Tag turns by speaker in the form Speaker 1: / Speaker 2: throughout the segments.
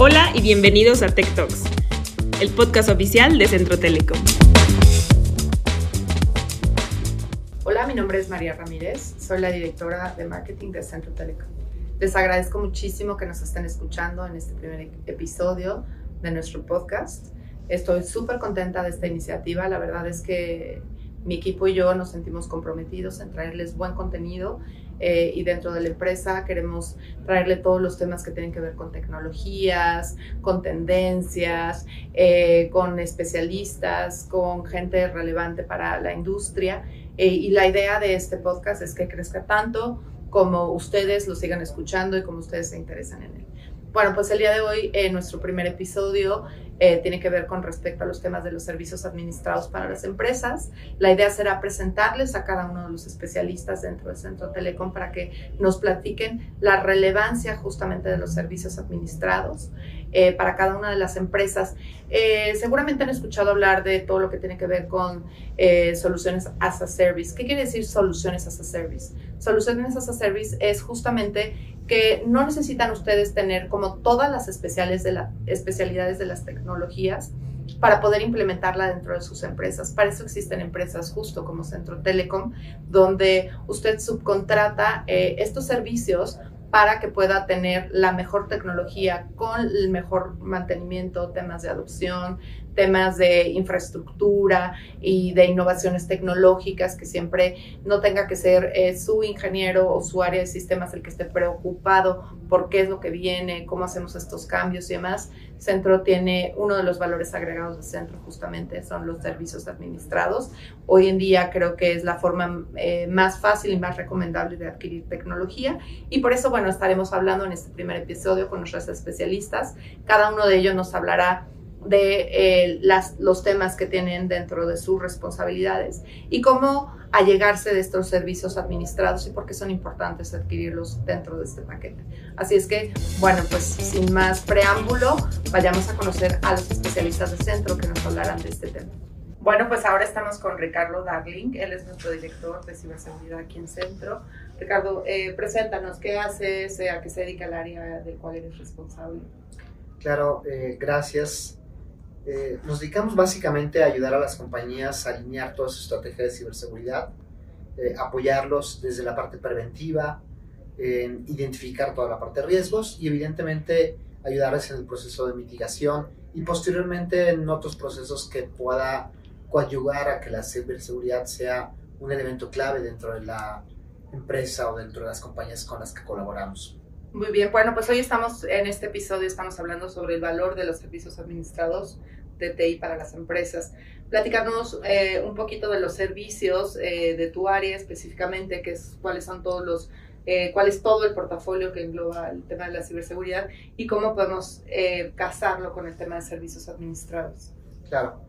Speaker 1: Hola y bienvenidos a Tech Talks, el podcast oficial de Centro Telecom.
Speaker 2: Hola, mi nombre es María Ramírez, soy la directora de marketing de Centro Telecom. Les agradezco muchísimo que nos estén escuchando en este primer episodio de nuestro podcast. Estoy súper contenta de esta iniciativa. La verdad es que mi equipo y yo nos sentimos comprometidos en traerles buen contenido eh, y dentro de la empresa queremos traerle todos los temas que tienen que ver con tecnologías, con tendencias, eh, con especialistas, con gente relevante para la industria. Eh, y la idea de este podcast es que crezca tanto como ustedes lo sigan escuchando y como ustedes se interesan en él. Bueno, pues el día de hoy, en nuestro primer episodio, eh, tiene que ver con respecto a los temas de los servicios administrados para las empresas. La idea será presentarles a cada uno de los especialistas dentro del Centro Telecom para que nos platiquen la relevancia justamente de los servicios administrados eh, para cada una de las empresas. Eh, seguramente han escuchado hablar de todo lo que tiene que ver con soluciones as a service. ¿Qué quiere decir soluciones as a service? Soluciones as a service es justamente que no necesitan ustedes tener como todas las especiales de la, especialidades de las tecnologías para poder implementarla dentro de sus empresas. Para eso existen empresas justo como Centro Telecom, donde usted subcontrata eh, estos servicios para que pueda tener la mejor tecnología con el mejor mantenimiento, temas de adopción, temas de infraestructura y de innovaciones tecnológicas, que siempre no tenga que ser eh, su ingeniero o su área de sistemas el que esté preocupado por qué es lo que viene, cómo hacemos estos cambios y demás. Centro tiene uno de los valores agregados de Centro justamente son los servicios administrados. Hoy en día creo que es la forma eh, más fácil y más recomendable de adquirir tecnología y por eso, bueno, estaremos hablando en este primer episodio con nuestros especialistas. Cada uno de ellos nos hablará de eh, las, los temas que tienen dentro de sus responsabilidades y cómo allegarse de estos servicios administrados y por qué son importantes adquirirlos dentro de este paquete. Así es que, bueno, pues sin más preámbulo, vayamos a conocer a los especialistas de centro que nos hablarán de este tema. Bueno, pues ahora estamos con Ricardo Darling, él es nuestro director de ciberseguridad aquí en Centro. Ricardo, eh, preséntanos, ¿qué haces? ¿A qué se dedica el área del cual eres responsable?
Speaker 3: Claro, eh, gracias. Eh, nos dedicamos básicamente a ayudar a las compañías a alinear toda su estrategia de ciberseguridad, eh, apoyarlos desde la parte preventiva, en identificar toda la parte de riesgos y evidentemente ayudarles en el proceso de mitigación y posteriormente en otros procesos que pueda coadyuvar a que la ciberseguridad sea un elemento clave dentro de la empresa o dentro de las compañías con las que colaboramos.
Speaker 2: Muy bien, bueno, pues hoy estamos en este episodio, estamos hablando sobre el valor de los servicios administrados de TI para las empresas. Platicarnos eh, un poquito de los servicios eh, de tu área específicamente, que es, cuáles son todos los, eh, cuál es todo el portafolio que engloba el tema de la ciberseguridad y cómo podemos casarlo con el tema de servicios administrados.
Speaker 3: Claro.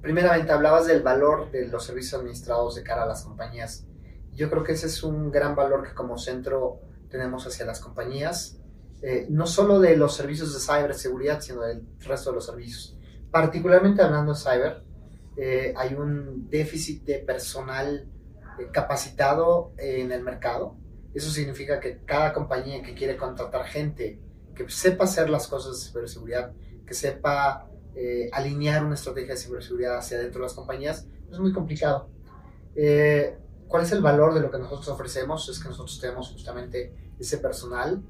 Speaker 3: primeramente, hablabas del valor de los servicios administrados de cara a las compañías. Yo creo que ese es un gran valor que como centro tenemos hacia las compañías, eh, no solo de los servicios de ciberseguridad, sino del resto de los servicios. Particularmente hablando de cyber, eh, hay un déficit de personal eh, capacitado en el mercado. Eso significa que cada compañía que quiere contratar gente que sepa hacer las cosas de ciberseguridad, que sepa alinear una estrategia de ciberseguridad hacia dentro de las compañías, es muy complicado. ¿Cuál es el valor de lo que nosotros ofrecemos? Es que nosotros tenemos justamente ese personal,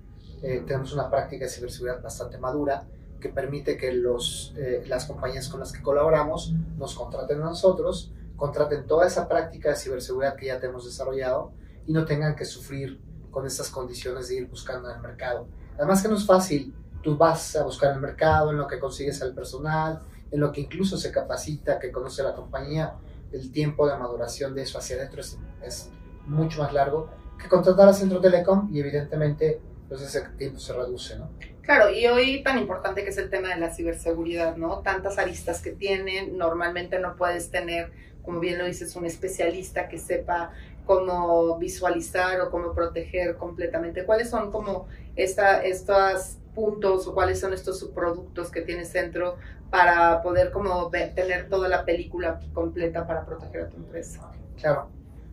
Speaker 3: eh, tenemos una práctica de ciberseguridad bastante madura que permite que los, eh, las compañías con las que colaboramos nos contraten a nosotros, contraten toda esa práctica de ciberseguridad que ya tenemos desarrollado y no tengan que sufrir con estas condiciones de ir buscando en el mercado. Además que no es fácil, tú vas a buscar el mercado, en lo que consigues al personal, en lo que incluso se capacita, que conoce la compañía, el tiempo de maduración de eso hacia adentro es, es mucho más largo que contratar a Centro Telecom y evidentemente pues ese tiempo se reduce, ¿no?
Speaker 2: Claro, y hoy tan importante que es el tema de la ciberseguridad, ¿no? Tantas aristas que tienen, normalmente no puedes tener, como bien lo dices, un especialista que sepa cómo visualizar o cómo proteger completamente. ¿Cuáles son como esta, estos puntos o cuáles son estos subproductos que tiene Centro para poder como tener toda la película completa para proteger a tu empresa.
Speaker 3: Claro.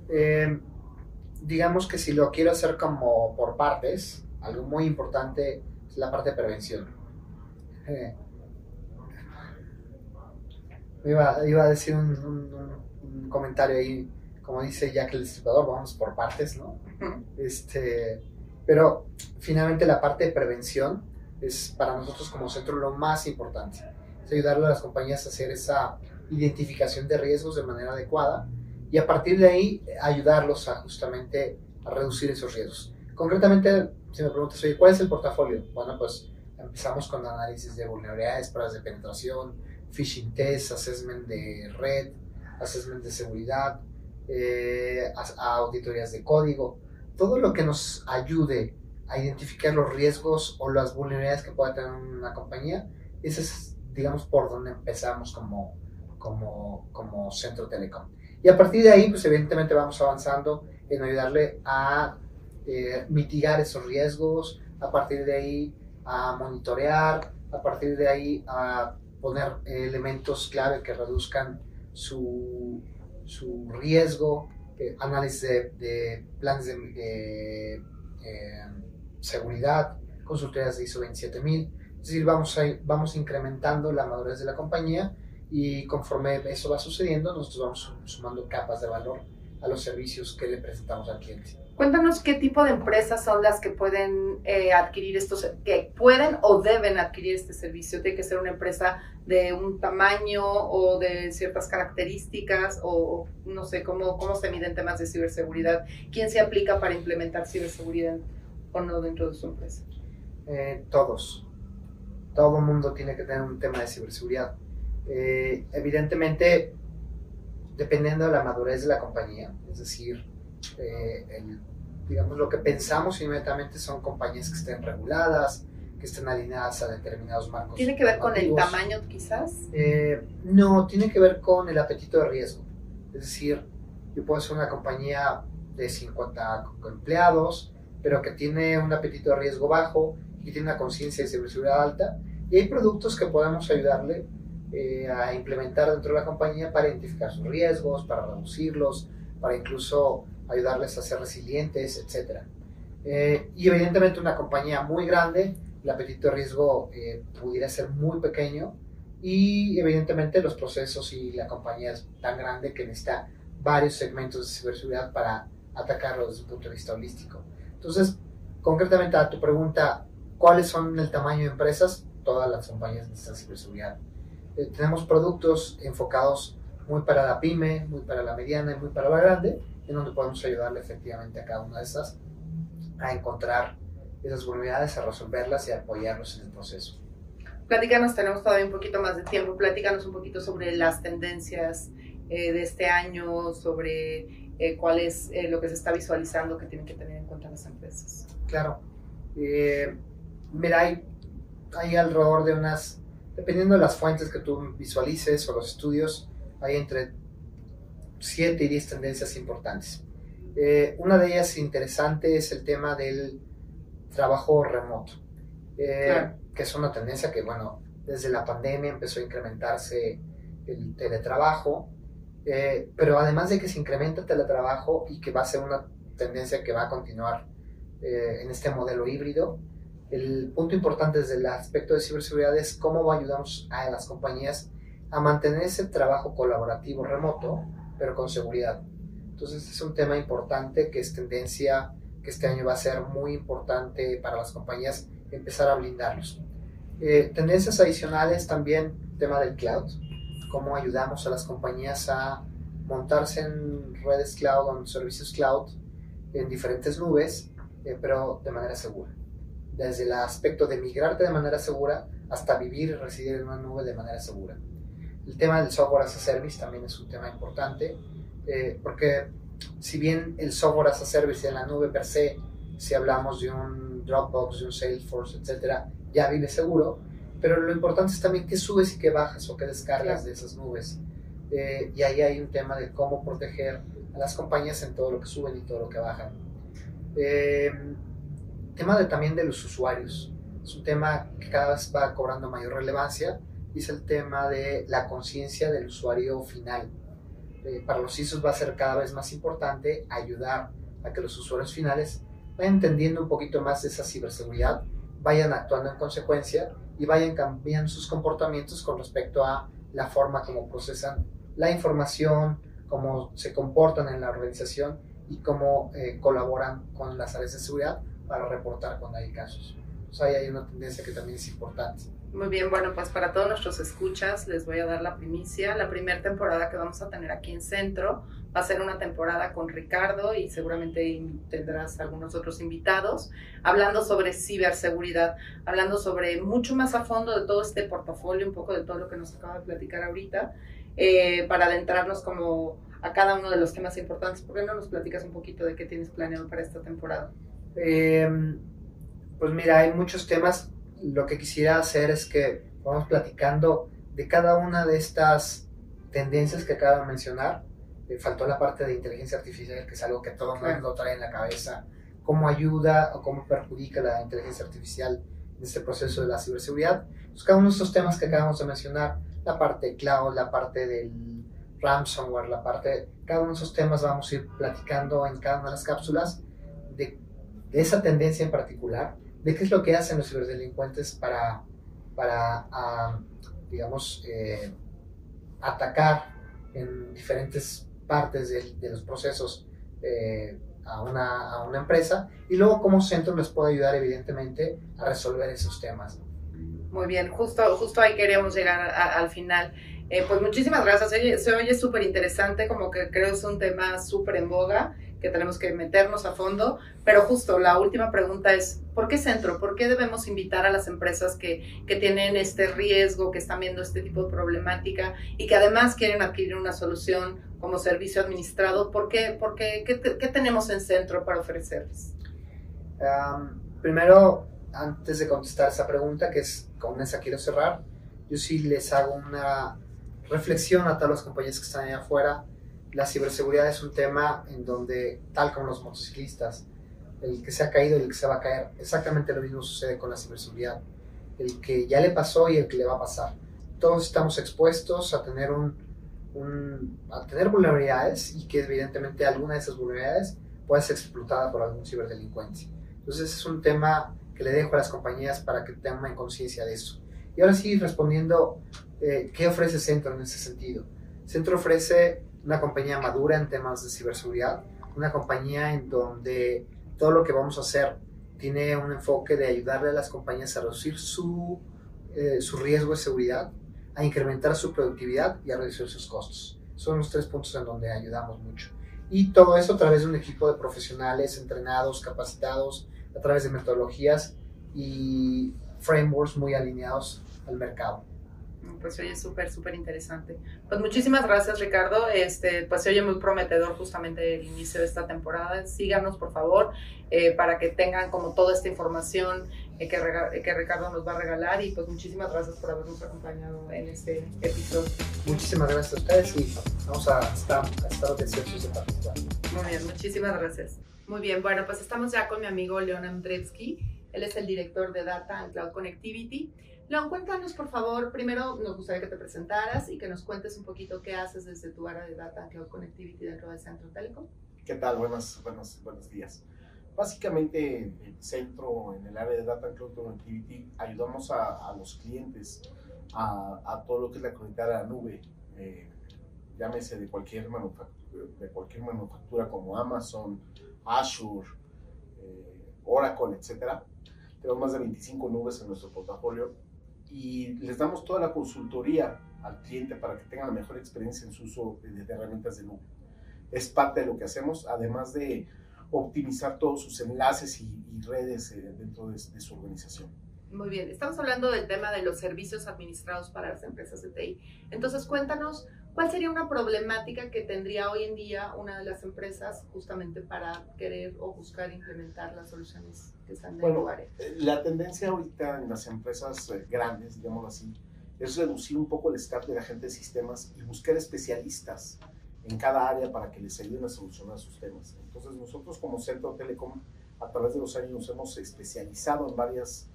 Speaker 3: Eh, digamos que si lo quiero hacer como por partes, algo muy importante es la parte de prevención. eh, iba, iba, a decir un, un, comentario ahí, como dice Jack el Destripador, vamos por partes, ¿no? Este, pero finalmente la parte de prevención es para nosotros como centro lo más importante. Ayudarle a las compañías a hacer esa identificación de riesgos de manera adecuada y a partir de ahí ayudarlos a justamente a reducir esos riesgos. Concretamente, si me preguntas, oye, ¿cuál es el portafolio? Bueno, pues empezamos con análisis de vulnerabilidades, pruebas de penetración, phishing test, assessment de red, assessment de seguridad, eh, auditorías de código, todo lo que nos ayude a identificar los riesgos o las vulnerabilidades que pueda tener una compañía, ese es, digamos, por donde empezamos como, como, como centro telecom. Y a partir de ahí, pues evidentemente vamos avanzando en ayudarle a eh, mitigar esos riesgos, a partir de ahí a monitorear, a partir de ahí a poner elementos clave que reduzcan su, su riesgo, eh, análisis de, planes de eh, seguridad, consultorías de ISO 27000. Es decir, vamos, a, vamos incrementando la madurez de la compañía y conforme eso va sucediendo, nosotros vamos sumando capas de valor a los servicios que le presentamos al cliente.
Speaker 2: Cuéntanos qué tipo de empresas son las que pueden eh, adquirir estos, que pueden o deben adquirir este servicio. Tiene que ser una empresa de un tamaño o de ciertas características o no sé cómo, cómo se miden temas de ciberseguridad. ¿Quién se aplica para implementar ciberseguridad o no dentro de su empresa?
Speaker 3: Eh, todos. Todo el mundo tiene que tener un tema de ciberseguridad. Eh, evidentemente, dependiendo de la madurez de la compañía, es decir, eh, digamos, lo que pensamos inmediatamente son compañías que estén reguladas, que estén alineadas a determinados marcos.
Speaker 2: ¿Tiene que ver con el tamaño quizás?
Speaker 3: Eh, no, tiene que ver con el apetito de riesgo. Es decir, yo puedo ser una compañía de 50 empleados, pero que tiene un apetito de riesgo bajo y tiene una conciencia de ciberseguridad alta. Y hay productos que podemos ayudarle eh, a implementar dentro de la compañía para identificar sus riesgos, para reducirlos, para incluso ayudarles a ser resilientes, etc. Eh, y evidentemente una compañía muy grande, el apetito de riesgo eh, pudiera ser muy pequeño y evidentemente los procesos y la compañía es tan grande que necesita varios segmentos de ciberseguridad para atacarlo desde un punto de vista holístico. Entonces, concretamente a tu pregunta, ¿cuáles son el tamaño de empresas? Todas las compañías necesitan ciberseguridad. Eh, tenemos productos enfocados muy para la pyme, muy para la mediana y muy para la grande, en donde podemos ayudarle efectivamente a cada una de estas a encontrar esas vulnerabilidades, a resolverlas y a apoyarlos en el proceso.
Speaker 2: Platícanos, tenemos todavía un poquito más de tiempo, platícanos un poquito sobre las tendencias eh, de este año, sobre eh, cuál es eh, lo que se está visualizando que tienen que tener en cuenta las empresas.
Speaker 3: Claro. Mira, hay, hay alrededor de unas, dependiendo de las fuentes que tú visualices o los estudios, hay entre 7 y 10 tendencias importantes. Eh, una de ellas interesante es el tema del trabajo remoto, eh, que es una tendencia que, bueno, desde la pandemia empezó a incrementarse el teletrabajo, eh, pero además de que se incrementa el teletrabajo y que va a ser una tendencia que va a continuar en este modelo híbrido, el punto importante desde el aspecto de ciberseguridad es cómo ayudamos a las compañías a mantener ese trabajo colaborativo remoto pero con seguridad. Entonces es un tema importante que es tendencia que este año va a ser muy importante para las compañías empezar a blindarlos. Eh, tendencias adicionales también, tema del cloud, cómo ayudamos a las compañías a montarse en redes cloud en servicios cloud en diferentes nubes, eh, pero de manera segura. Desde el aspecto de migrarte de manera segura hasta vivir y residir en una nube de manera segura. El tema del software as a service también es un tema importante, eh, porque si bien el software as a service en la nube per se, si hablamos de un Dropbox, de un Salesforce, etcétera, ya vive seguro, pero lo importante es también qué subes y qué bajas o qué descargas de esas nubes. Eh, y ahí hay un tema de cómo proteger a las compañías en todo lo que suben y todo lo que bajan. Eh, tema de, también de los usuarios. Es un tema que cada vez va cobrando mayor relevancia es el tema de la conciencia del usuario final. Eh, para los ISOs va a ser cada vez más importante ayudar a que los usuarios finales vayan entendiendo un poquito más de esa ciberseguridad, vayan actuando en consecuencia y vayan cambiando sus comportamientos con respecto a la forma como procesan la información, cómo se comportan en la organización y cómo eh, colaboran con las áreas de seguridad para reportar cuando hay casos. O sea, hay una tendencia que también es importante.
Speaker 2: Muy bien, bueno, pues para todos nuestros escuchas les voy a dar la primicia. La primera temporada que vamos a tener aquí en Centro va a ser una temporada con Ricardo y seguramente tendrás algunos otros invitados, hablando sobre ciberseguridad, hablando sobre mucho más a fondo de todo este portafolio, un poco de todo lo que nos acaba de platicar ahorita, eh, para adentrarnos como a cada uno de los temas importantes. ¿Por qué no nos platicas un poquito de qué tienes planeado para esta temporada?
Speaker 3: Eh, pues mira, hay muchos temas. Lo que quisiera hacer es que vamos platicando de cada una de estas tendencias que acabo de mencionar. Eh, faltó la parte de inteligencia artificial, que es algo que todo el mundo trae en la cabeza. Cómo ayuda o cómo perjudica la inteligencia artificial en este proceso de la ciberseguridad. Pues cada uno de estos temas que acabamos de mencionar, la parte de cloud, la parte del ransomware, la parte, cada uno de esos temas vamos a ir platicando en cada una de las cápsulas de esa tendencia en particular de qué es lo que hacen los ciberdelincuentes para, para ah, digamos, eh, atacar en diferentes partes de, los procesos eh, a, una, a, una, empresa y luego cómo Centro les puede ayudar evidentemente a resolver esos temas.
Speaker 2: Muy bien, justo, justo ahí queríamos llegar al final. Eh, pues muchísimas gracias, se oye súper interesante, como que creo es un tema súper en boga que tenemos que meternos a fondo, pero justo la última pregunta es, ¿por qué centro? ¿Por qué debemos invitar a las empresas que, que tienen este riesgo, que están viendo este tipo de problemática y que además quieren adquirir una solución como servicio administrado? ¿Por qué? ¿Por qué? ¿Qué, qué tenemos en centro para ofrecerles?
Speaker 3: primero, antes de contestar esa pregunta, que es con esa quiero cerrar, yo sí les hago una reflexión a todas las compañías que están allá afuera la ciberseguridad es un tema en donde, tal como los motociclistas, el que se ha caído y el que se va a caer, exactamente lo mismo sucede con la ciberseguridad. El que ya le pasó y el que le va a pasar. Todos estamos expuestos a tener, un, a tener vulnerabilidades y que evidentemente alguna de esas vulnerabilidades puede ser explotada por algún ciberdelincuente. Entonces es un tema que le dejo a las compañías para que tengan conciencia de eso. Y ahora sí, respondiendo, eh, ¿qué ofrece Centro en ese sentido? Centro ofrece una compañía madura en temas de ciberseguridad, una compañía en donde todo lo que vamos a hacer tiene un enfoque de ayudarle a las compañías a reducir su, eh, su riesgo de seguridad, a incrementar su productividad y a reducir sus costos. Son los tres puntos en donde ayudamos mucho. Y todo eso a través de un equipo de profesionales entrenados, capacitados, a través de metodologías y frameworks muy alineados al mercado
Speaker 2: pues oye súper, súper interesante. Pues muchísimas gracias, Ricardo. Este, pues se oye muy prometedor justamente el inicio de esta temporada. Síganos, por favor, eh, para que tengan como toda esta información eh, que, que, Ricardo nos va a regalar. Y pues muchísimas gracias por habernos acompañado en este episodio.
Speaker 3: Muchísimas gracias a ustedes y vamos a estar, a estar deseosos de participar.
Speaker 2: Muy bien, muchísimas gracias. Muy bien, bueno, pues estamos ya con mi amigo Leon Andrevsky. Él es el director de Data and Cloud Connectivity. Leon, cuéntanos por favor, primero nos gustaría que te presentaras y que nos cuentes un poquito qué haces desde tu área de Data Cloud Connectivity dentro del Centro Telecom.
Speaker 4: ¿Qué tal? Buenos, buenos, buenos días. Básicamente, el centro en el área de Data Cloud Connectivity ayudamos a, los clientes a, todo lo que es la conectividad a la nube, eh, llámese de cualquier, manufactura, de cualquier manufactura como Amazon, Azure, eh, Oracle, etcétera. Tenemos más de 25 nubes en nuestro portafolio y les damos toda la consultoría al cliente para que tenga la mejor experiencia en su uso de, herramientas de nube. Es parte de lo que hacemos, además de optimizar todos sus enlaces y, redes eh, dentro de, de, su organización.
Speaker 2: Muy bien, estamos hablando del tema de los servicios administrados para las empresas de TI. Entonces, cuéntanos ¿Cuál sería una problemática que tendría hoy en día una de las empresas justamente para querer o buscar implementar las soluciones que están en el lugar?
Speaker 4: Eh, la tendencia ahorita en las empresas eh, grandes, digámoslo así, es reducir un poco el staff de la gente de sistemas y buscar especialistas en cada área para que les ayuden a solucionar sus temas. Entonces nosotros como Centro Telecom a través de los años nos hemos especializado en varias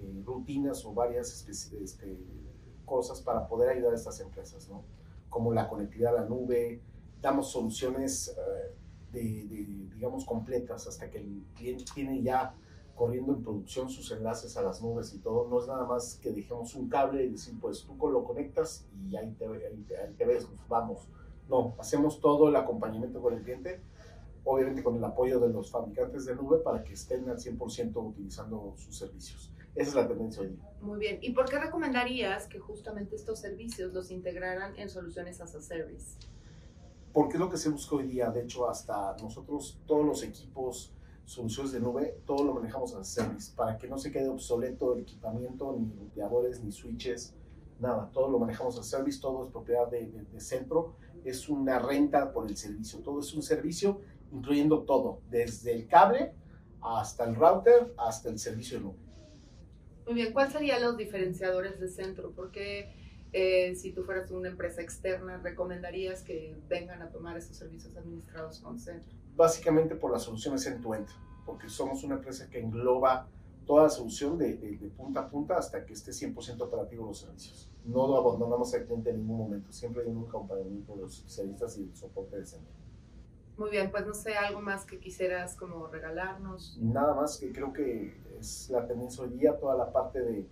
Speaker 4: eh, rutinas o varias este, cosas para poder ayudar a estas empresas, ¿no? Como la conectividad a la nube, damos soluciones eh, de, digamos, completas hasta que el cliente tiene ya corriendo en producción sus enlaces a las nubes y todo. No es nada más que dejemos un cable y decir, pues tú lo conectas y ahí te, ahí te, te ves, pues, vamos. No, hacemos todo el acompañamiento con el cliente, obviamente con el apoyo de los fabricantes de nube para que estén al 100% utilizando sus servicios. Esa es la tendencia hoy.
Speaker 2: Muy bien. ¿Y por qué recomendarías que justamente estos servicios los integraran en soluciones as a service?
Speaker 4: Porque es lo que se busca hoy día. De hecho, hasta nosotros, todos los equipos, soluciones de nube, todo lo manejamos as a service para que no se quede obsoleto el equipamiento, ni roteadores, ni switches, nada. Todo lo manejamos as a service, todo es propiedad de, de, de centro. Es una renta por el servicio. Todo es un servicio, incluyendo todo, desde el cable hasta el router, hasta el servicio de nube.
Speaker 2: Muy bien, ¿cuáles serían los diferenciadores de centro? Porque eh, si tú fueras una empresa externa, ¿recomendarías que vengan a tomar esos servicios administrados con centro?
Speaker 4: Básicamente por las soluciones end-to-end, porque somos una empresa que engloba toda la solución de, de, de punta a punta hasta que esté 100% operativo los servicios. No lo abandonamos al cliente en ningún momento, siempre hay un acompañamiento de los especialistas y el soporte de centro.
Speaker 2: Muy bien, pues no sé, algo más que quisieras como regalarnos.
Speaker 4: Nada más que creo que es la tendencia hoy día, toda la parte de,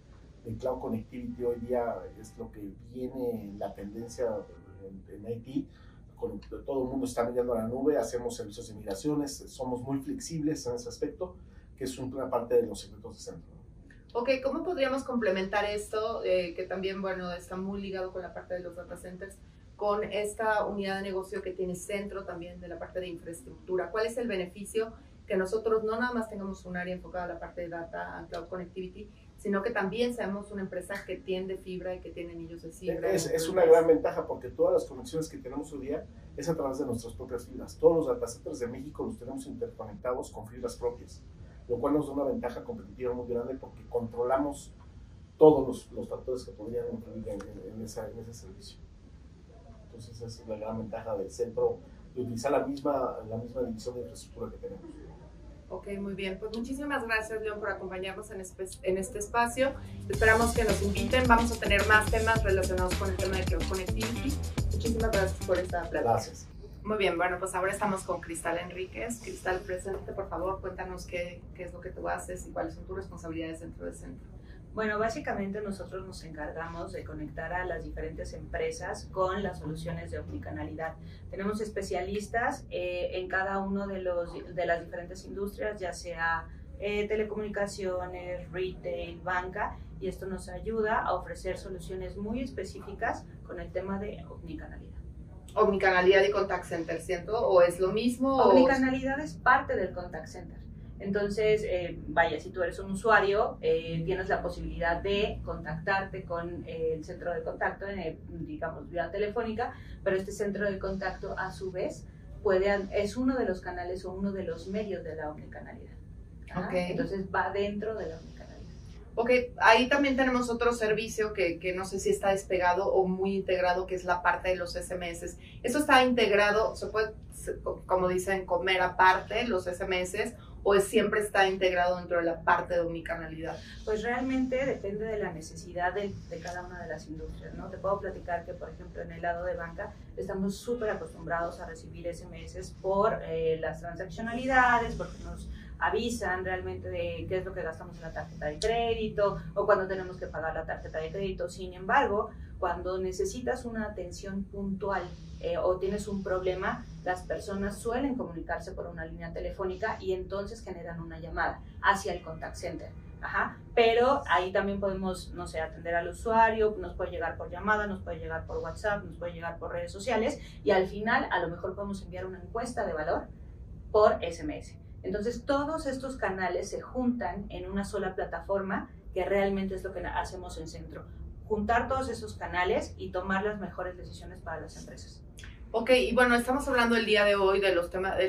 Speaker 4: de cloud connectivity hoy día es lo que viene la tendencia en, en IT. Con, todo el mundo está migrando a la nube, hacemos servicios de migraciones, somos muy flexibles en ese aspecto, que es una parte de los secretos de centro.
Speaker 2: Ok, ¿cómo podríamos complementar esto, eh, que también, bueno, está muy ligado con la parte de los data centers, con esta unidad de negocio que tiene centro también de la parte de infraestructura? ¿Cuál es el beneficio que nosotros no nada más tengamos un área enfocada a la parte de data and cloud connectivity, sino que también seamos una empresa que tiende fibra y que tiene anillos de fibra.
Speaker 4: Es, es, una gran ventaja porque todas las conexiones que tenemos hoy día es a través de nuestras propias fibras. Todos los data centers de México los tenemos interconectados con fibras propias, lo cual nos da una ventaja competitiva muy grande porque controlamos todos los, los factores que podrían influir en, en, en, esa, en ese servicio. Entonces esa es la gran ventaja del centro de utilizar la misma, la misma división de infraestructura que tenemos.
Speaker 2: Ok, muy bien. Pues muchísimas gracias, León, por acompañarnos en, en este espacio. Esperamos que nos inviten. Vamos a tener más temas relacionados con el tema de Cloud Connectivity. Muchísimas gracias por esta plática.
Speaker 4: Gracias.
Speaker 2: Muy bien, bueno, pues ahora estamos con Cristal Enríquez. Cristal, presente, por favor, cuéntanos qué, qué es lo que tú haces y cuáles son tus responsabilidades dentro del centro.
Speaker 5: Bueno, básicamente nosotros nos encargamos de conectar a las diferentes empresas con las soluciones de omnicanalidad. Tenemos especialistas eh, en cada uno de, los, de las diferentes industrias, ya sea eh, telecomunicaciones, retail, banca, y esto nos ayuda a ofrecer soluciones muy específicas con el tema de omnicanalidad.
Speaker 2: Omnicanalidad y contact center, ¿cierto? ¿O es lo mismo?
Speaker 5: Omnicanalidad o... es parte del contact center. Entonces, eh, vaya, si tú eres un usuario, eh, tienes la posibilidad de contactarte con eh, el centro de contacto, digamos, vía telefónica, pero este centro de contacto, a su vez, puede, es uno de los canales o uno de los medios de la omnicanalidad.
Speaker 2: Okay.
Speaker 5: Entonces, va dentro de la omnicanalidad.
Speaker 2: Ok, ahí también tenemos otro servicio que, que, no sé si está despegado o muy integrado, que es la parte de los SMS. Eso está integrado, se puede, como dicen, comer aparte los SMS o siempre está integrado dentro de la parte de omnicanalidad?
Speaker 5: Pues realmente depende de la necesidad de, de, cada una de las industrias, ¿no? Te puedo platicar que, por ejemplo, en el lado de banca estamos súper acostumbrados a recibir SMS por eh, las transaccionalidades, porque nos avisan realmente de qué es lo que gastamos en la tarjeta de crédito o cuando tenemos que pagar la tarjeta de crédito. Sin embargo, cuando necesitas una atención puntual eh, o tienes un problema, las personas suelen comunicarse por una línea telefónica y entonces generan una llamada hacia el contact center. Ajá. Pero ahí también podemos, no sé, atender al usuario, nos puede llegar por llamada, nos puede llegar por WhatsApp, nos puede llegar por redes sociales y al final a lo mejor podemos enviar una encuesta de valor por SMS. Entonces todos estos canales se juntan en una sola plataforma que realmente es lo que hacemos en Centro. Juntar todos esos canales y tomar las mejores decisiones para las empresas.
Speaker 2: Ok, y bueno, estamos hablando el día de hoy del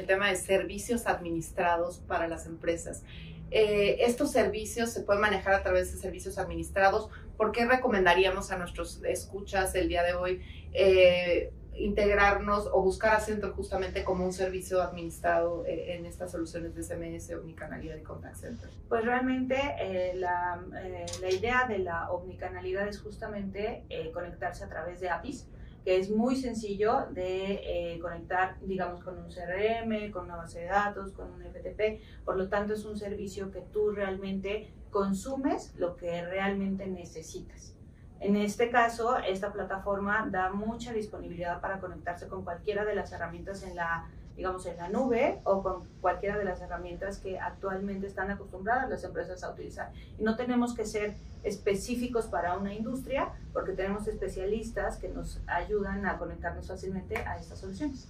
Speaker 2: tema de servicios administrados para las empresas. Eh, estos servicios se pueden manejar a través de servicios administrados. ¿Por qué recomendaríamos a nuestros escuchas el día de hoy eh, integrarnos o buscar a Centro justamente como un servicio administrado eh, en estas soluciones de SMS, omnicanalidad y contact center?
Speaker 5: Pues realmente eh, la, eh, la, idea de la omnicanalidad es justamente conectarse a través de APIs que es muy sencillo de conectar, digamos, con un CRM, con una base de datos, con un FTP. Por lo tanto, es un servicio que tú realmente consumes lo que realmente necesitas. En este caso, esta plataforma da mucha disponibilidad para conectarse con cualquiera de las herramientas en la digamos, en la nube o con cualquiera de las herramientas que actualmente están acostumbradas las empresas a utilizar. Y no tenemos que ser específicos para una industria porque tenemos especialistas que nos ayudan a conectarnos fácilmente a estas soluciones.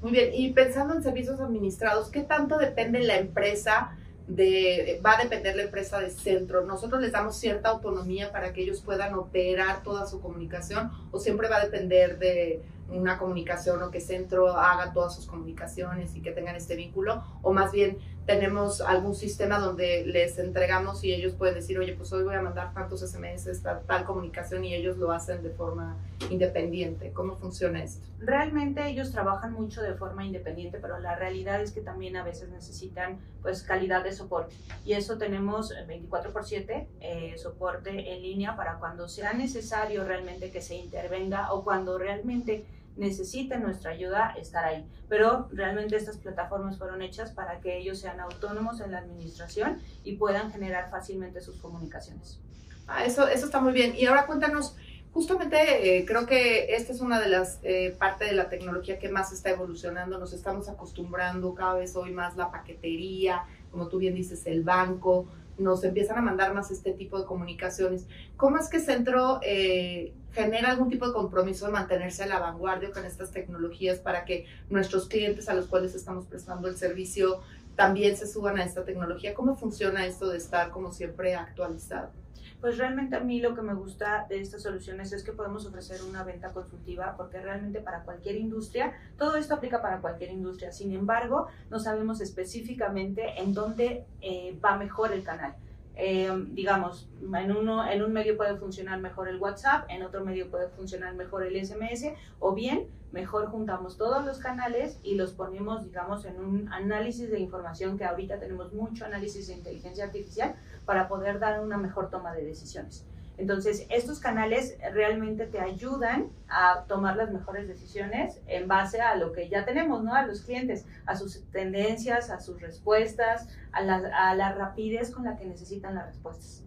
Speaker 2: Muy bien, y pensando en servicios administrados, ¿qué tanto depende la empresa? De, va a depender la empresa de centro. Nosotros les damos cierta autonomía para que ellos puedan operar toda su comunicación o siempre va a depender de una comunicación o que Centro haga todas sus comunicaciones y que tengan este vínculo, o más bien tenemos algún sistema donde les entregamos y ellos pueden decir, oye, pues hoy voy a mandar tantos SMS, tal, tal comunicación y ellos lo hacen de forma independiente. ¿Cómo funciona esto?
Speaker 5: Realmente ellos trabajan mucho de forma independiente, pero la realidad es que también a veces necesitan pues calidad de soporte y eso tenemos 24 por 7 eh, soporte en línea para cuando sea necesario realmente que se intervenga o cuando realmente necesiten nuestra ayuda, estar ahí. Pero realmente estas plataformas fueron hechas para que ellos sean autónomos en la administración y puedan generar fácilmente sus comunicaciones.
Speaker 2: Ah, eso, eso está muy bien. Y ahora cuéntanos, justamente eh, creo que esta es una de las eh, partes de la tecnología que más está evolucionando. Nos estamos acostumbrando cada vez hoy más la paquetería, como tú bien dices, el banco. Nos empiezan a mandar más este tipo de comunicaciones. ¿Cómo es que Centro eh, genera algún tipo de compromiso de mantenerse a la vanguardia con estas tecnologías para que nuestros clientes a los cuales estamos prestando el servicio también se suban a esta tecnología. ¿Cómo funciona esto de estar como siempre actualizado?
Speaker 5: Pues realmente a mí lo que me gusta de estas soluciones es que podemos ofrecer una venta consultiva porque realmente para cualquier industria, todo esto aplica para cualquier industria. Sin embargo, no sabemos específicamente en dónde eh, va mejor el canal. Eh, digamos, en, uno, en un medio puede funcionar mejor el WhatsApp, en otro medio puede funcionar mejor el SMS, o bien mejor juntamos todos los canales y los ponemos, digamos, en un análisis de información que ahorita tenemos mucho análisis de inteligencia artificial para poder dar una mejor toma de decisiones. Entonces, estos canales realmente te ayudan a tomar las mejores decisiones en base a lo que ya tenemos, ¿no? A los clientes, a sus tendencias, a sus respuestas, a la, rapidez con la que necesitan las respuestas.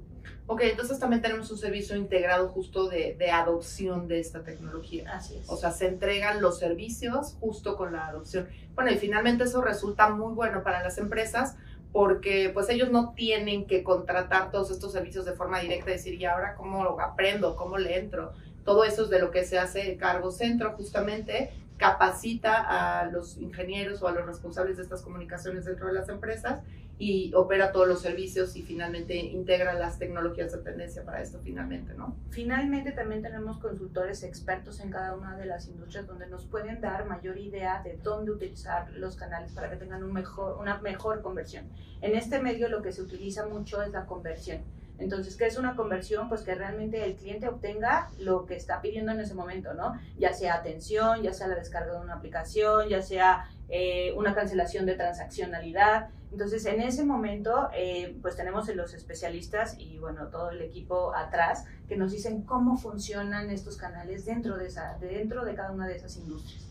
Speaker 2: Ok, entonces también tenemos un servicio integrado justo de, de, adopción de esta tecnología.
Speaker 5: Así es.
Speaker 2: O sea, se entregan los servicios justo con la adopción. Bueno, y finalmente eso resulta muy bueno para las empresas porque pues ellos no tienen que contratar todos estos servicios de forma directa decir, ¿y ahora cómo lo aprendo? ¿Cómo le entro? Todo eso es de lo que se hace cargo centro justamente capacita a los ingenieros o a los responsables de estas comunicaciones dentro de las empresas y opera todos los servicios y finalmente integra las tecnologías de tendencia para esto finalmente, ¿no?
Speaker 5: Finalmente también tenemos consultores expertos en cada una de las industrias donde nos pueden dar mayor idea de dónde utilizar los canales para que tengan un mejor, una mejor conversión. En este medio lo que se utiliza mucho es la conversión entonces, ¿qué es una conversión? Pues que realmente el cliente obtenga lo que está pidiendo en ese momento, ¿no? Ya sea atención, ya sea la descarga de una aplicación, ya sea eh, una cancelación de transaccionalidad. Entonces, en ese momento, eh, pues tenemos los especialistas y, bueno, todo el equipo atrás que nos dicen cómo funcionan estos canales dentro de, esa, dentro de cada una de esas industrias.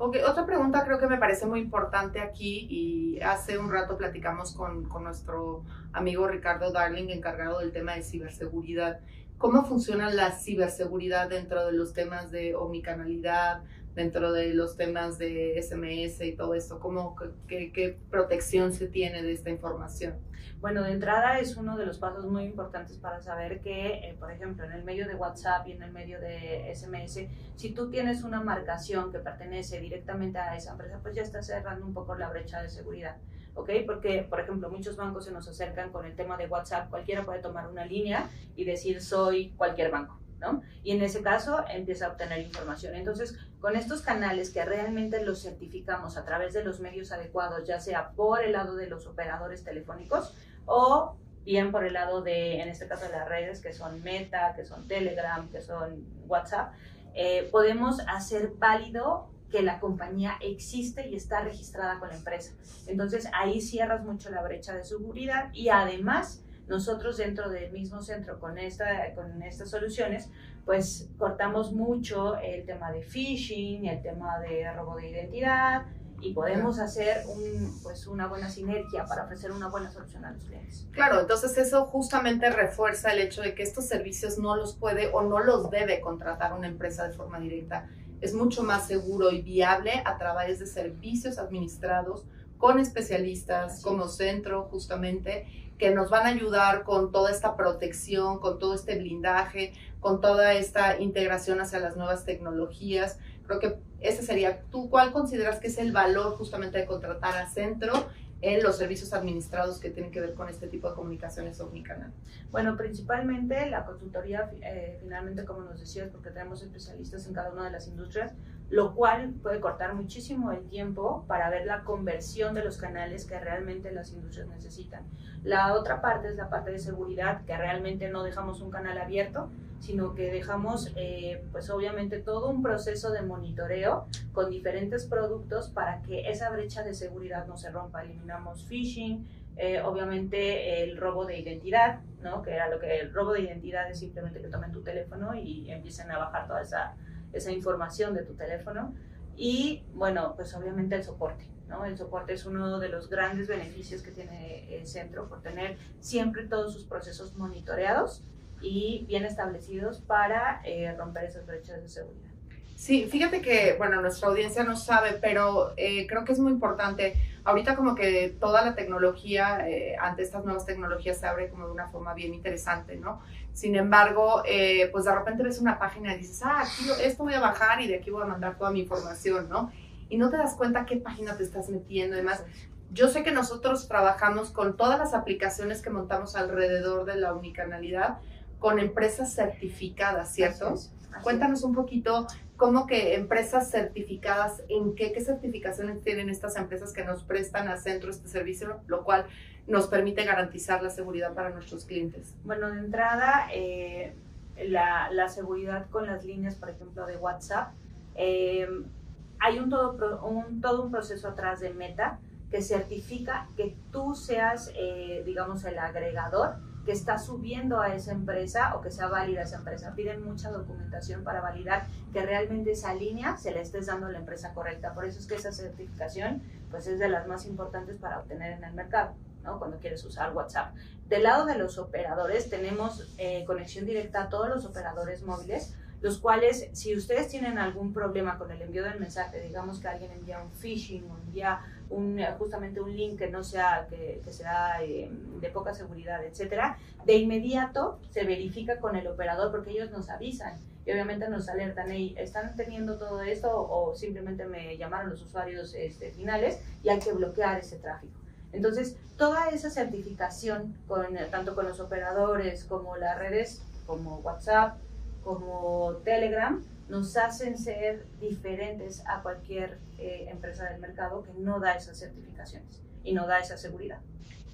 Speaker 2: Ok, otra pregunta creo que me parece muy importante aquí y hace un rato platicamos con, con, nuestro amigo Ricardo Darling, encargado del tema de ciberseguridad. ¿Cómo funciona la ciberseguridad dentro de los temas de omnicanalidad, dentro de los temas de SMS y todo esto? ¿Cómo, qué, qué protección se tiene de esta información?
Speaker 5: Bueno, de entrada es uno de los pasos muy importantes para saber que, eh, por ejemplo, en el medio de WhatsApp y en el medio de SMS, si tú tienes una marcación que pertenece directamente a esa empresa, pues ya estás cerrando un poco la brecha de seguridad. ¿ok? Porque, por ejemplo, muchos bancos se nos acercan con el tema de WhatsApp, cualquiera puede tomar una línea y decir soy cualquier banco, ¿no? Y en ese caso empieza a obtener información. Entonces, con estos canales que realmente los certificamos a través de los medios adecuados, ya sea por el lado de los operadores telefónicos o bien por el lado de, en este caso, de las redes, que son Meta, que son Telegram, que son WhatsApp, eh, podemos hacer válido que la compañía existe y está registrada con la empresa. Entonces ahí cierras mucho la brecha de seguridad y además nosotros dentro del mismo centro con, esta, con estas soluciones, pues cortamos mucho el tema de phishing, el tema de robo de identidad, y podemos hacer un, pues una buena sinergia para ofrecer una buena solución a los clientes.
Speaker 2: Claro, entonces eso justamente refuerza el hecho de que estos servicios no los puede o no los debe contratar una empresa de forma directa. Es mucho más seguro y viable a través de servicios administrados con especialistas como centro justamente que nos van a ayudar con toda esta protección, con todo este blindaje, con toda esta integración hacia las nuevas tecnologías. Creo que ese sería, ¿tú cuál consideras que es el valor justamente de contratar a Centro en los servicios administrados que tienen que ver con este tipo de comunicaciones omnicanal?
Speaker 5: Bueno, principalmente la consultoría, eh, finalmente, como nos decías, porque tenemos especialistas en cada una de las industrias, lo cual puede cortar muchísimo el tiempo para ver la conversión de los canales que realmente las industrias necesitan. La otra parte es la parte de seguridad, que realmente no dejamos un canal abierto, sino que dejamos, eh, pues obviamente, todo un proceso de monitoreo con diferentes productos para que esa brecha de seguridad no se rompa. Eliminamos phishing, eh, obviamente el robo de identidad, ¿no? que era lo que el robo de identidad es simplemente que tomen tu teléfono y empiecen a bajar toda esa, esa información de tu teléfono. Y bueno, pues obviamente el soporte. ¿no? El soporte es uno de los grandes beneficios que tiene el centro por tener siempre todos sus procesos monitoreados y bien establecidos para eh, romper esas brechas de seguridad.
Speaker 2: Sí, fíjate que, bueno, nuestra audiencia no sabe, pero eh, creo que es muy importante. Ahorita como que toda la tecnología, eh, ante estas nuevas tecnologías, se abre como de una forma bien interesante, ¿no? Sin embargo, pues de repente ves una página y dices, ah, aquí esto voy a bajar y de aquí voy a mandar toda mi información, ¿no? Y no te das cuenta qué página te estás metiendo. Además, yo sé que nosotros trabajamos con todas las aplicaciones que montamos alrededor de la unicanalidad, con empresas certificadas, ¿cierto? Cuéntanos un poquito cómo que empresas certificadas, en qué, qué certificaciones tienen estas empresas que nos prestan a centro este servicio, lo cual nos permite garantizar la seguridad para nuestros clientes.
Speaker 5: Bueno, de entrada, eh, la, la, seguridad con las líneas, por ejemplo, de WhatsApp, eh, hay un todo, un todo un proceso atrás de Meta que certifica que tú seas, eh, digamos, el agregador que está subiendo a esa empresa o que sea válida esa empresa. Piden mucha documentación para validar que realmente esa línea se le estés dando a la empresa correcta. Por eso es que esa certificación pues es de las más importantes para obtener en el mercado. Cuando quieres usar WhatsApp. Del lado de los operadores, tenemos eh, conexión directa a todos los operadores móviles, los cuales, si ustedes tienen algún problema con el envío del mensaje, digamos que alguien envía un phishing o envía justamente un link que no sea, que, sea eh, de poca seguridad, etcétera, de inmediato se verifica con el operador porque ellos nos avisan y obviamente nos alertan, y ¿están teniendo todo esto o simplemente me llamaron los usuarios este, finales y hay que bloquear ese tráfico? Entonces, toda esa certificación, tanto con los operadores como las redes, como WhatsApp, como Telegram, nos hacen ser diferentes a cualquier eh, empresa del mercado que no da esas certificaciones y no da esa seguridad.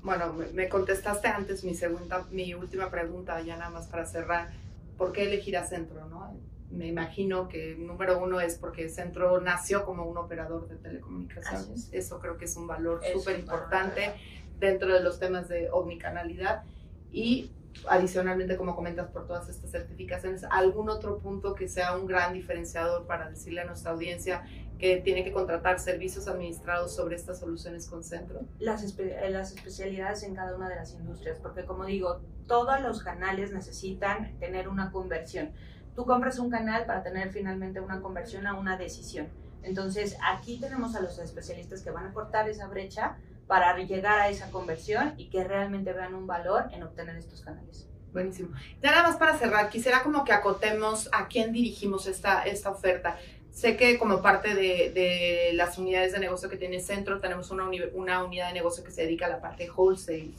Speaker 2: Bueno, me contestaste antes mi, segunda, mi última pregunta, ya nada más para cerrar. ¿Por qué elegir a? No? Me imagino que número uno es porque Centro nació como un operador de telecomunicaciones. Eso creo que es un valor súper importante dentro de los temas de omnicanalidad. Y adicionalmente, como comentas, por todas estas certificaciones, ¿algún otro punto que sea un gran diferenciador para decirle a nuestra audiencia que tiene que contratar servicios administrados sobre estas soluciones con centro?
Speaker 5: Las, eh, las especialidades en cada una de las industrias, porque como digo, todos los canales necesitan tener una conversión. Tú compras un canal para tener finalmente una conversión a una decisión. Entonces, aquí tenemos a los especialistas que van a cortar esa brecha para llegar a esa conversión y que realmente vean un valor en obtener estos canales.
Speaker 2: Buenísimo. Ya nada más para cerrar, quisiera como que acotemos a quién dirigimos esta, oferta. Sé que como parte de, las unidades de negocio que tiene Centro, tenemos una, una unidad de negocio que se dedica a la parte wholesale.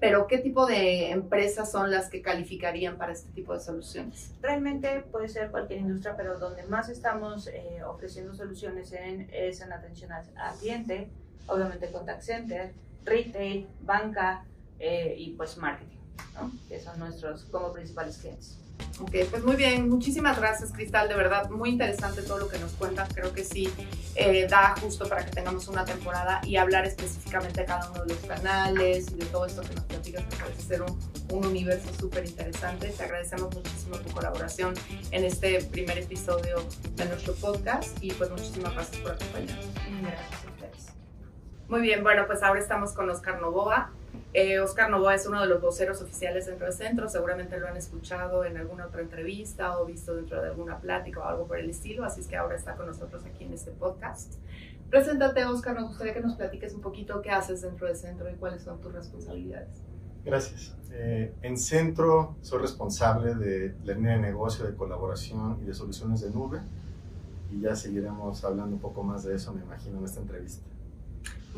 Speaker 2: Pero ¿qué tipo de empresas son las que calificarían para este tipo de soluciones?
Speaker 5: Realmente puede ser cualquier industria, pero donde más estamos eh, ofreciendo soluciones en, es en atención al cliente, obviamente contact center, retail, banca eh, y pues marketing. ¿no? que son nuestros como principales clientes.
Speaker 2: Ok, pues muy bien, muchísimas gracias Cristal, de verdad muy interesante todo lo que nos cuentas, creo que sí eh, da justo para que tengamos una temporada y hablar específicamente de cada uno de los canales y de todo esto que nos platicas, que parece ser un, un universo súper interesante. Te agradecemos muchísimo tu colaboración en este primer episodio de nuestro podcast y pues muchísimas gracias por acompañarnos.
Speaker 5: Gracias a ustedes.
Speaker 2: Muy bien, bueno, pues ahora estamos con Oscar Novoa. Eh, Oscar Novoa es uno de los voceros oficiales dentro del centro, seguramente lo han escuchado en alguna otra entrevista o visto dentro de alguna plática o algo por el estilo, así es que ahora está con nosotros aquí en este podcast. Preséntate, Oscar, nos gustaría que nos platiques un poquito qué haces dentro del centro y cuáles son tus responsabilidades.
Speaker 6: Gracias. Eh, en Centro soy responsable de la línea de negocio, de colaboración y de soluciones de nube. Y ya seguiremos hablando un poco más de eso, me imagino, en esta entrevista.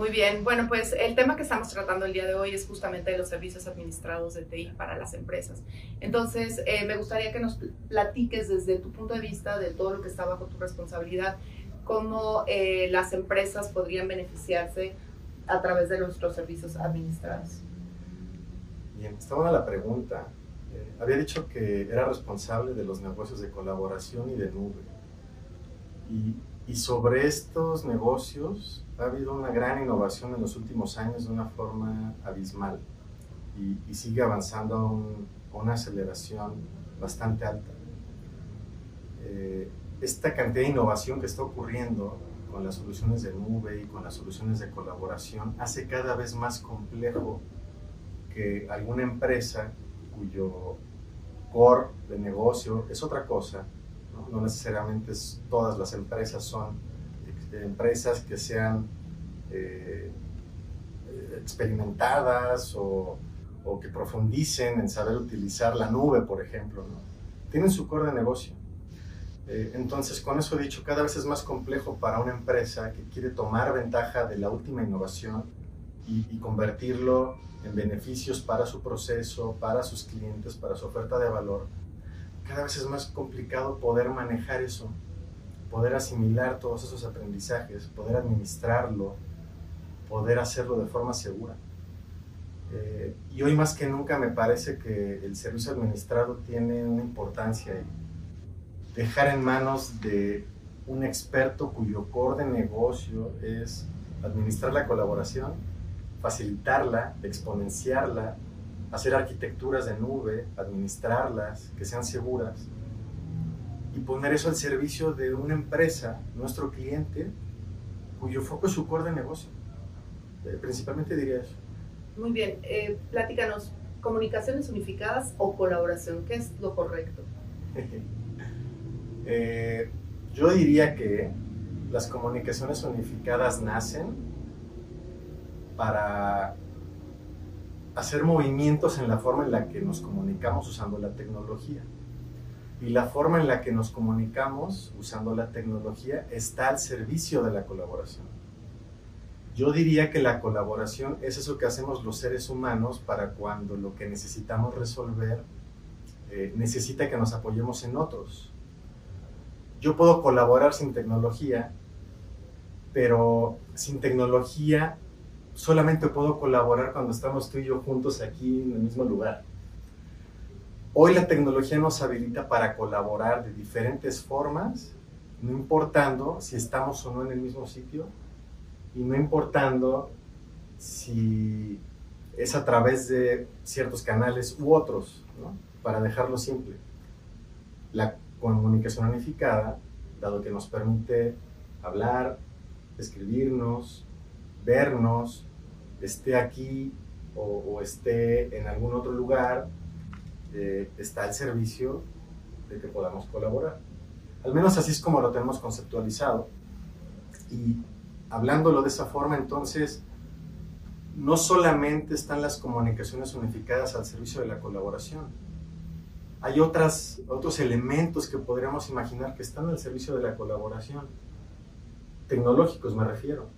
Speaker 2: Muy bien, bueno, pues el tema que estamos tratando el día de hoy es justamente los servicios administrados de TI para las empresas. Entonces, eh, me gustaría que nos platiques desde tu punto de vista de todo lo que está bajo tu responsabilidad, cómo eh, las empresas podrían beneficiarse a través de nuestros servicios administrados.
Speaker 6: Bien, está buena la pregunta. Eh, había dicho que era responsable de los negocios de colaboración y de nube. Y, y sobre estos negocios ha habido una gran innovación en los últimos años de una forma abismal y, y sigue avanzando a, un, a, una aceleración bastante alta. Eh, esta cantidad de innovación que está ocurriendo con las soluciones de nube y con las soluciones de colaboración hace cada vez más complejo que alguna empresa cuyo core de negocio es otra cosa, no, no necesariamente es, todas las empresas son empresas que sean eh, experimentadas o, o, que profundicen en saber utilizar la nube, por ejemplo. ¿no? Tienen su core de negocio. Eh, entonces, con eso dicho, cada vez es más complejo para una empresa que quiere tomar ventaja de la última innovación y convertirlo en beneficios para su proceso, para sus clientes, para su oferta de valor. Cada vez es más complicado poder manejar eso poder asimilar todos esos aprendizajes, poder administrarlo, poder hacerlo de forma segura. Eh, y hoy más que nunca me parece que el servicio administrado tiene una importancia y dejar en manos de un experto cuyo core de negocio es administrar la colaboración, facilitarla, exponenciarla, hacer arquitecturas de nube, administrarlas, que sean seguras y poner eso al servicio de una empresa, nuestro cliente, cuyo foco es su core de negocio. Eh, principalmente diría eso.
Speaker 2: Muy bien, eh, platícanos, comunicaciones unificadas o colaboración, ¿qué es lo correcto?
Speaker 6: eh, yo diría que las comunicaciones unificadas nacen para hacer movimientos en la forma en la que nos comunicamos usando la tecnología y la forma en la que nos comunicamos usando la tecnología está al servicio de la colaboración. Yo diría que la colaboración es eso que hacemos los seres humanos para cuando lo que necesitamos resolver eh, necesita que nos apoyemos en otros. Yo puedo colaborar sin tecnología, pero sin tecnología solamente puedo colaborar cuando estamos tú y yo juntos aquí en el mismo lugar. Hoy la tecnología nos habilita para colaborar de diferentes formas, no importando si estamos o no en el mismo sitio y no importando si es a través de ciertos canales u otros, para dejarlo simple. La comunicación unificada, dado que nos permite hablar, escribirnos, vernos, esté aquí o esté en algún otro lugar, eh, está al servicio de que podamos colaborar. Al menos así es como lo tenemos conceptualizado. Y hablándolo de esa forma, entonces, no solamente están las comunicaciones unificadas al servicio de la colaboración, hay otras, otros elementos que podríamos imaginar que están al servicio de la colaboración, tecnológicos me refiero.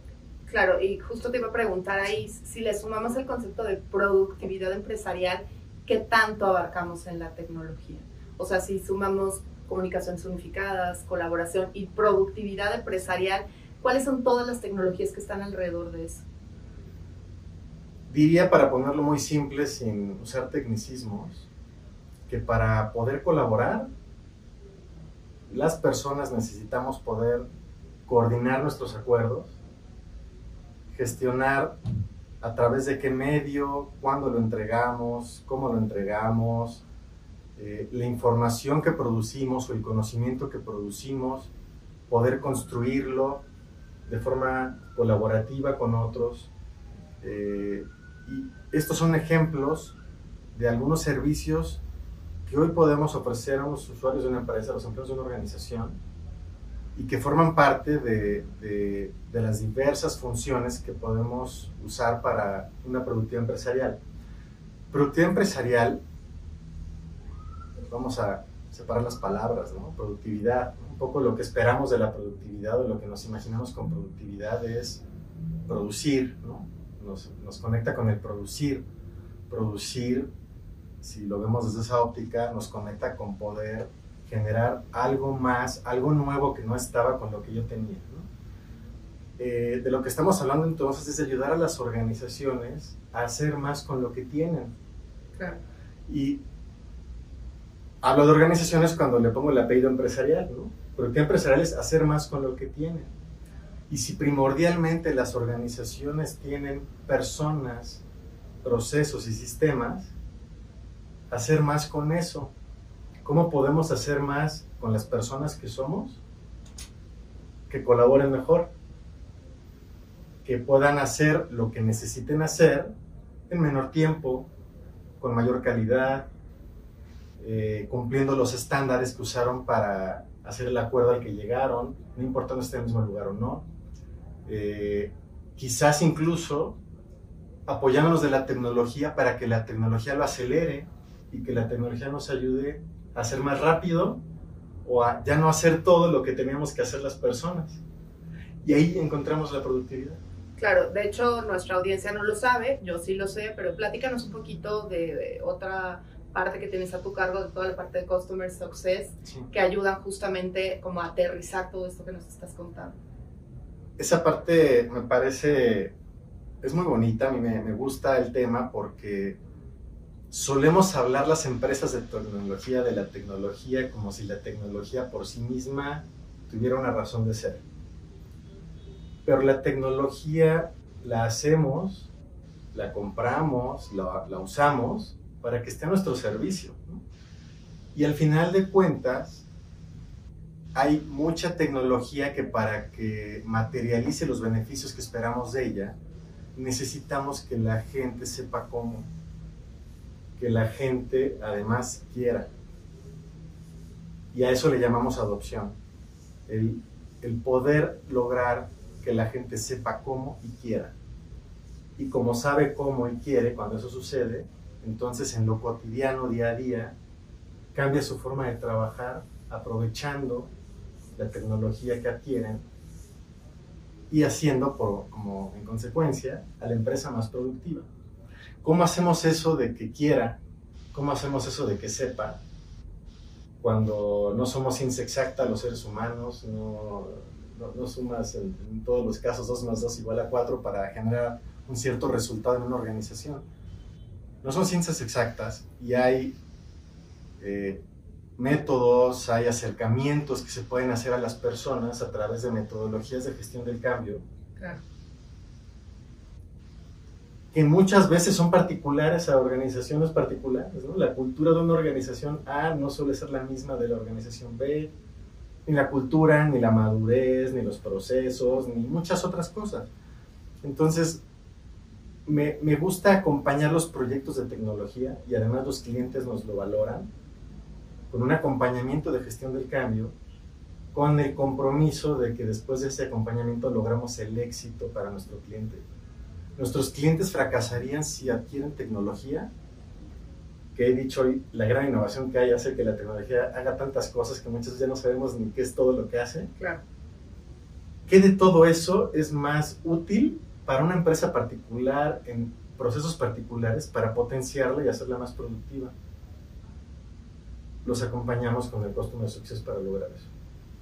Speaker 2: Claro, y justo te iba a preguntar ahí, si le sumamos el concepto de productividad empresarial, ¿qué tanto abarcamos en la tecnología? O sea, si sumamos comunicaciones unificadas, colaboración y productividad empresarial, ¿cuáles son todas las tecnologías que están alrededor de eso?
Speaker 6: diría, para ponerlo muy simple, sin usar tecnicismos, que para poder colaborar, las personas necesitamos poder coordinar nuestros acuerdos, gestionar a través de qué medio, cuándo lo entregamos, cómo lo entregamos, eh, la información que producimos o el conocimiento que producimos, poder construirlo de forma colaborativa con otros. Eh, y estos son ejemplos de algunos servicios que hoy podemos ofrecer a los usuarios de una empresa, a los empleados de una organización, y que forman parte de, de, de, las diversas funciones que podemos usar para una productividad empresarial. Productividad empresarial vamos a separar las palabras, ¿no? Productividad, un poco lo que esperamos de la productividad o lo que nos imaginamos con productividad es producir, ¿no? Nos, nos conecta con el producir. Producir, si lo vemos desde esa óptica, nos conecta con poder generar algo más, algo nuevo que no estaba con lo que yo tenía. ¿no? Eh, de lo que estamos hablando entonces es ayudar a las organizaciones a hacer más con lo que tienen.
Speaker 2: Claro.
Speaker 6: Y Hablo de organizaciones cuando le pongo el apellido empresarial, ¿no? Porque empresarial es hacer más con lo que tienen. Y si primordialmente las organizaciones tienen personas, procesos y sistemas, hacer más con eso. ¿Cómo podemos hacer más con las personas que somos? Que colaboren mejor, que puedan hacer lo que necesiten hacer en menor tiempo, con mayor calidad, eh, cumpliendo los estándares que usaron para hacer el acuerdo al que llegaron, no importando esté en el mismo lugar o no. Eh, quizás incluso apoyándonos de la tecnología para que la tecnología lo acelere y que la tecnología nos ayude a hacer más rápido o a ya no hacer todo lo que teníamos que hacer las personas. Y ahí encontramos la productividad.
Speaker 2: Claro, de hecho nuestra audiencia no lo sabe, yo sí lo sé, pero platícanos un poquito de, de otra parte que tienes a tu cargo de toda la parte de Customer Success
Speaker 6: Sí.
Speaker 2: que ayudan justamente como a aterrizar todo esto que nos estás contando.
Speaker 6: Esa parte me parece, es muy bonita, a mí me, me gusta el tema porque solemos hablar las empresas de tecnología de la tecnología como si la tecnología por sí misma tuviera una razón de ser. Pero la tecnología la hacemos, la compramos, la, la usamos para que esté a nuestro servicio. ¿no? Y al final de cuentas, hay mucha tecnología que para que materialice los beneficios que esperamos de ella, necesitamos que la gente sepa cómo, que la gente además quiera. Y a eso le llamamos adopción. El, el poder lograr que la gente sepa cómo y quiera. Y como sabe cómo y quiere, cuando eso sucede, entonces en lo cotidiano, día a día, cambia su forma de trabajar aprovechando la tecnología que adquieren y haciendo, por, como en consecuencia, a la empresa más productiva. ¿Cómo hacemos eso de que quiera? ¿Cómo hacemos eso de que sepa? Cuando no somos ciencia exacta los seres humanos, no, no, no sumas en, en, todos los casos 2 más 2 igual a 4 para generar un cierto resultado en una organización. No son ciencias exactas y hay eh, métodos, hay acercamientos que se pueden hacer a las personas a través de metodologías de gestión del cambio.
Speaker 2: Claro.
Speaker 6: Que muchas veces son particulares a organizaciones particulares. ¿no? La cultura de una organización A no suele ser la misma de la organización B, ni la cultura, ni la madurez, ni los procesos, ni muchas otras cosas. Entonces, me, me, gusta acompañar los proyectos de tecnología y además los clientes nos lo valoran con un acompañamiento de gestión del cambio, con el compromiso de que después de ese acompañamiento logramos el éxito para nuestro cliente. Nuestros clientes fracasarían si adquieren tecnología, que he dicho hoy, la gran innovación que hay hace que la tecnología haga tantas cosas que muchas veces ya no sabemos ni qué es todo lo que hace.
Speaker 2: Claro.
Speaker 6: ¿Qué de todo eso es más útil para una empresa particular, en procesos particulares, para potenciarla y hacerla más productiva. Los acompañamos con el Customer Success para lograr eso.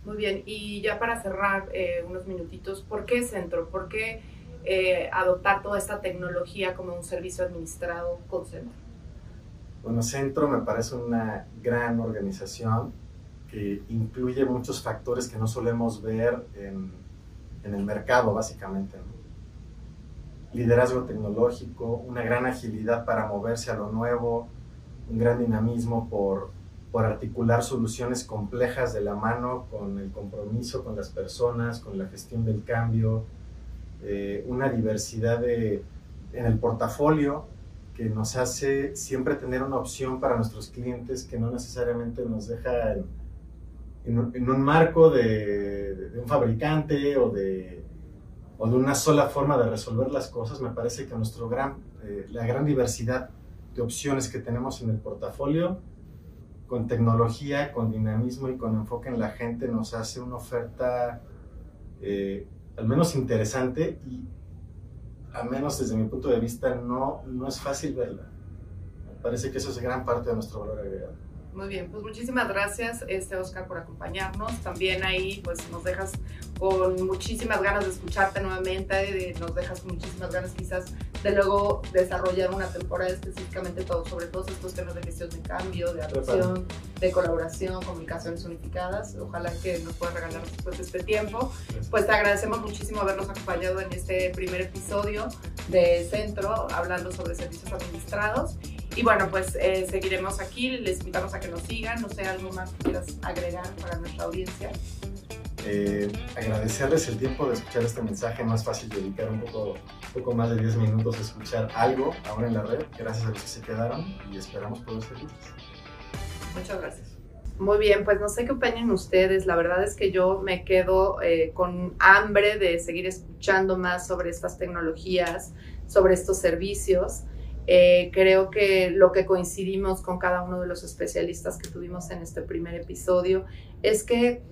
Speaker 2: Muy bien, y ya para cerrar eh, unos minutitos, ¿por qué centro? ¿Por qué eh, adoptar toda esta tecnología como un servicio administrado con Centro?
Speaker 6: Bueno, Centro me parece una gran organización que incluye muchos factores que no solemos ver en, en el mercado, básicamente. Liderazgo tecnológico, una gran agilidad para moverse a lo nuevo, un gran dinamismo por, por articular soluciones complejas de la mano con el compromiso con las personas, con la gestión del cambio, eh, una diversidad de, en el portafolio que nos hace siempre tener una opción para nuestros clientes que no necesariamente nos deja en, un, marco de, un fabricante o de, o de una sola forma de resolver las cosas. Me parece que nuestro gran, eh, la gran diversidad de opciones que tenemos en el portafolio, con tecnología, con dinamismo y con enfoque en la gente, nos hace una oferta eh, al menos interesante y al menos desde mi punto de vista no, no es fácil verla. Me parece que eso es gran parte de nuestro valor agregado.
Speaker 2: Muy bien, pues muchísimas gracias, este Oscar, por acompañarnos. También ahí, pues nos dejas con muchísimas ganas de escucharte nuevamente, nos dejas con muchísimas ganas quizás de luego desarrollar una temporada específicamente todo, sobre todos estos temas de gestión de cambio, de adopción, de colaboración, comunicaciones unificadas. Ojalá que nos puedas regalar después de este tiempo. Pues te agradecemos muchísimo habernos acompañado en este primer episodio de Centro, hablando sobre servicios administrados. Y bueno, pues eh, seguiremos aquí, les invitamos a que nos sigan, no sé, algo más que quieras agregar para nuestra audiencia.
Speaker 6: Eh, agradecerles el tiempo de escuchar este mensaje, más fácil dedicar un poco, poco más de 10 minutos a escuchar algo ahora en la red, gracias a los que se quedaron y esperamos poder servirles.
Speaker 2: Muchas gracias. Muy bien, pues no sé qué opinan ustedes. La verdad es que yo me quedo eh, con hambre de seguir escuchando más sobre estas tecnologías, sobre estos servicios. Eh, creo que lo que coincidimos con cada uno de los especialistas que tuvimos en este primer episodio es que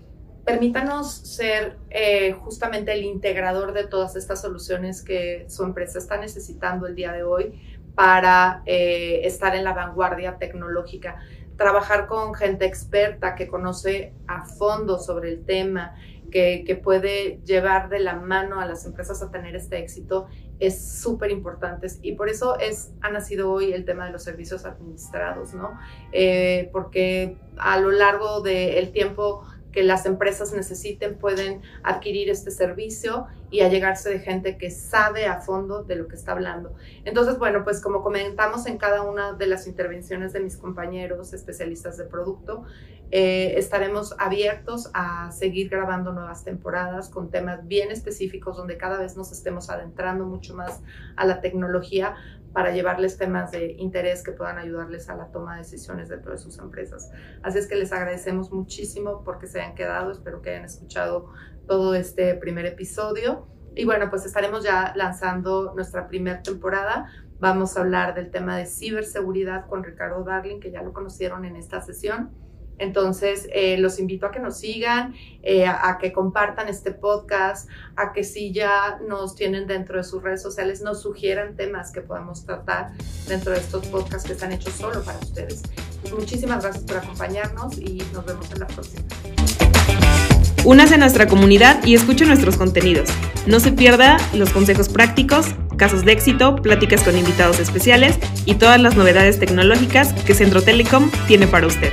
Speaker 2: permítanos ser eh, justamente el integrador de todas estas soluciones que su empresa está necesitando el día de hoy para eh, estar en la vanguardia tecnológica. Trabajar con gente experta que conoce a fondo sobre el tema, que, que puede llevar de la mano a las empresas a tener este éxito es súper importante y por eso es, ha nacido hoy el tema de los servicios administrados, ¿no? Eh, porque a lo largo del tiempo que las empresas necesiten pueden adquirir este servicio y allegarse de gente que sabe a fondo de lo que está hablando. Entonces, bueno, pues como comentamos en cada una de las intervenciones de mis compañeros especialistas de producto, eh, estaremos abiertos a seguir grabando nuevas temporadas con temas bien específicos donde cada vez nos estemos adentrando mucho más a la tecnología para llevarles temas de interés que puedan ayudarles a la toma de decisiones dentro de sus empresas. Así es que les agradecemos muchísimo porque se hayan quedado, espero que hayan escuchado todo este primer episodio. Y bueno, pues estaremos ya lanzando nuestra primera temporada. Vamos a hablar del tema de ciberseguridad con Ricardo Darling, que ya lo conocieron en esta sesión. Entonces, eh, los invito a que nos sigan, eh, a, que compartan este podcast, a que si ya nos tienen dentro de sus redes sociales, nos sugieran temas que podamos tratar dentro de estos podcasts que están hechos solo para ustedes. muchísimas gracias por acompañarnos y nos vemos en la próxima.
Speaker 1: Únase a nuestra comunidad y escuche nuestros contenidos. No se pierda los consejos prácticos, casos de éxito, pláticas con invitados especiales y todas las novedades tecnológicas que Centro Telecom tiene para usted.